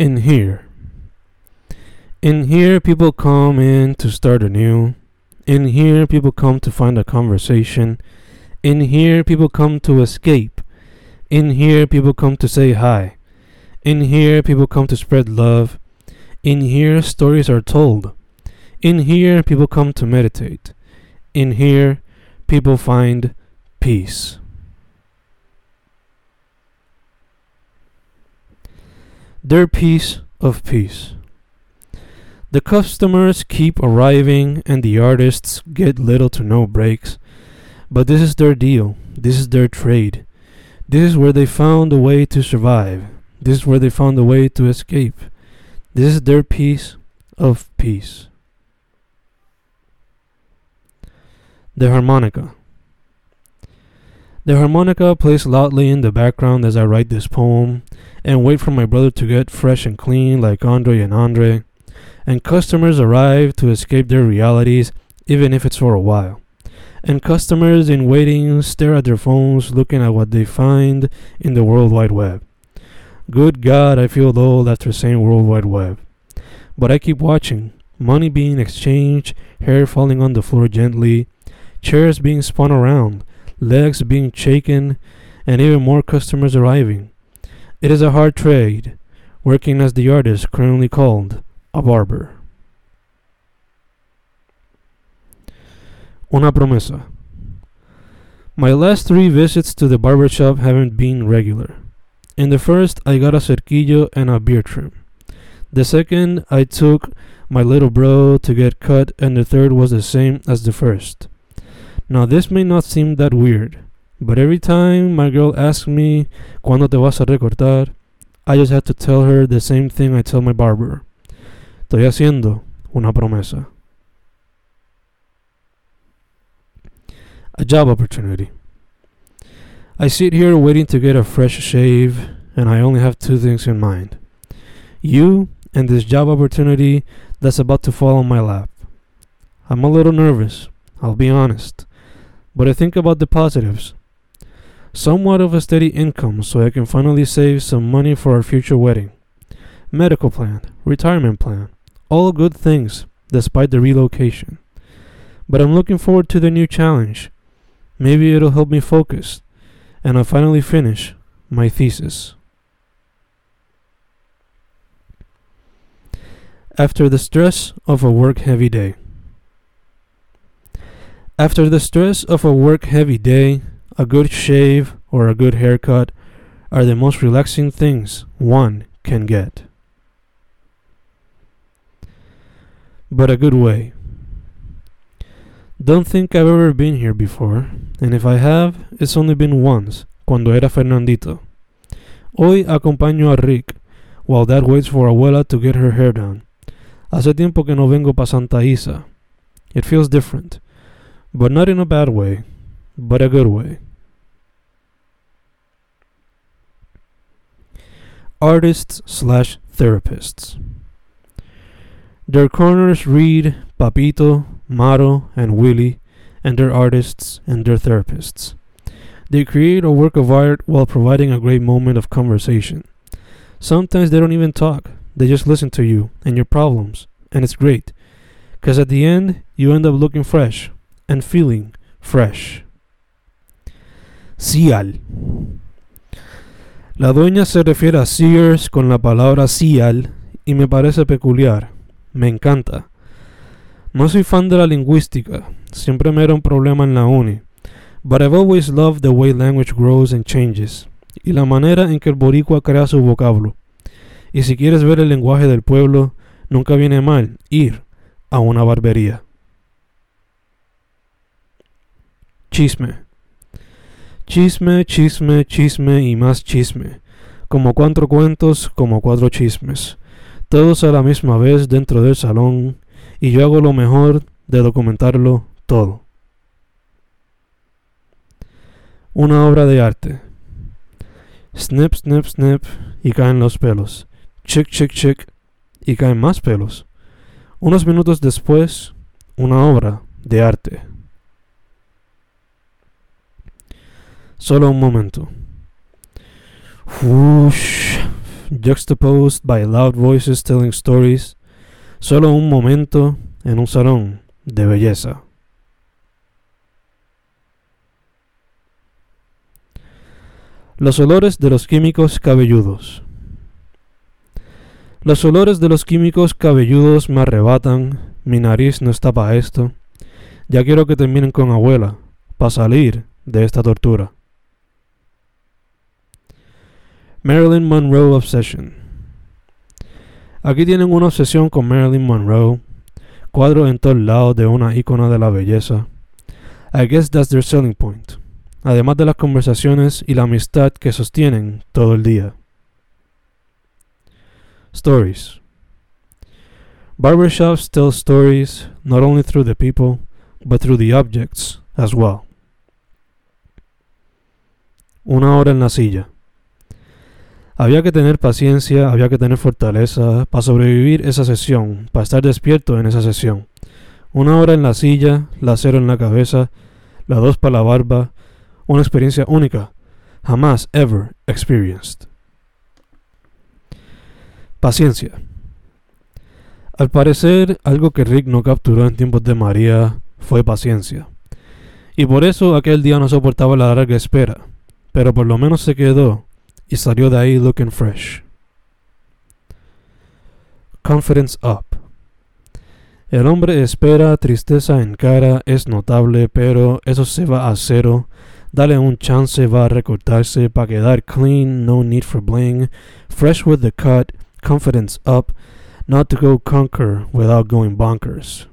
In here. In here, people come in to start anew. In here, people come to find a conversation. In here, people come to escape. In here, people come to say hi. In here, people come to spread love. In here, stories are told. In here, people come to meditate. In here, people find peace. Their piece of peace. The customers keep arriving and the artists get little to no breaks. But this is their deal. This is their trade. This is where they found a way to survive. This is where they found a way to escape. This is their piece of peace. The harmonica. The harmonica plays loudly in the background as I write this poem and wait for my brother to get fresh and clean like Andre and Andre. And customers arrive to escape their realities, even if it's for a while. And customers in waiting stare at their phones looking at what they find in the World Wide Web. Good God, I feel old after saying World Wide Web. But I keep watching. Money being exchanged, hair falling on the floor gently, chairs being spun around, legs being shaken, and even more customers arriving. It is a hard trade, working as the artist currently called a barber. Una promesa. My last three visits to the barber shop haven't been regular. In the first, I got a cerquillo and a beard trim. The second, I took my little bro to get cut, and the third was the same as the first. Now, this may not seem that weird, but every time my girl asks me, ¿Cuándo te vas a recortar? I just have to tell her the same thing I tell my barber. Estoy haciendo una promesa. A job opportunity. I sit here waiting to get a fresh shave, and I only have two things in mind you and this job opportunity that's about to fall on my lap. I'm a little nervous, I'll be honest, but I think about the positives. Somewhat of a steady income so I can finally save some money for our future wedding. Medical plan, retirement plan, all good things despite the relocation. But I'm looking forward to the new challenge. Maybe it'll help me focus and I'll finally finish my thesis. After the stress of a work heavy day. After the stress of a work heavy day, a good shave or a good haircut are the most relaxing things one can get. But a good way. Don't think I've ever been here before, and if I have, it's only been once, cuando era Fernandito. Hoy acompaño a Rick, while Dad waits for Abuela to get her hair done. Hace tiempo que no vengo pa Santa Isa. It feels different, but not in a bad way, but a good way. Artists slash therapists. Their corners read Papito, Maro, and Willie, and their artists and their therapists. They create a work of art while providing a great moment of conversation. Sometimes they don't even talk, they just listen to you and your problems, and it's great. Because at the end, you end up looking fresh and feeling fresh. Cial. La dueña se refiere a Sears con la palabra Cial y me parece peculiar. Me encanta. No soy fan de la lingüística, siempre me era un problema en la uni, but I've always loved the way language grows and changes, y la manera en que el boricua crea su vocablo. Y si quieres ver el lenguaje del pueblo, nunca viene mal ir a una barbería. Chisme. Chisme, chisme, chisme y más chisme. Como cuatro cuentos, como cuatro chismes. Todos a la misma vez dentro del salón, y yo hago lo mejor de documentarlo todo. Una obra de arte. Snip, snip, snip, y caen los pelos. Chick, chick, chick, y caen más pelos. Unos minutos después, una obra de arte. Solo un momento. Ush, juxtaposed by loud voices telling stories. Solo un momento en un salón de belleza. Los olores de los químicos cabelludos. Los olores de los químicos cabelludos me arrebatan, mi nariz no está para esto. Ya quiero que terminen con abuela, para salir de esta tortura. Marilyn Monroe Obsession. Aquí tienen una obsesión con Marilyn Monroe, cuadro en todos lados de una ícona de la belleza. I guess that's their selling point, además de las conversaciones y la amistad que sostienen todo el día. Stories. Barbershops tell stories not only through the people, but through the objects as well. Una hora en la silla. Había que tener paciencia, había que tener fortaleza para sobrevivir esa sesión, para estar despierto en esa sesión. Una hora en la silla, la cero en la cabeza, la dos para la barba, una experiencia única, jamás ever experienced. Paciencia. Al parecer, algo que Rick no capturó en tiempos de María fue paciencia. Y por eso aquel día no soportaba la larga espera, pero por lo menos se quedó y salió de ahí looking fresh. Confidence up. El hombre espera, tristeza en cara, es notable, pero eso se va a cero. Dale un chance, va a recortarse para quedar clean, no need for bling. Fresh with the cut, confidence up, not to go conquer without going bonkers.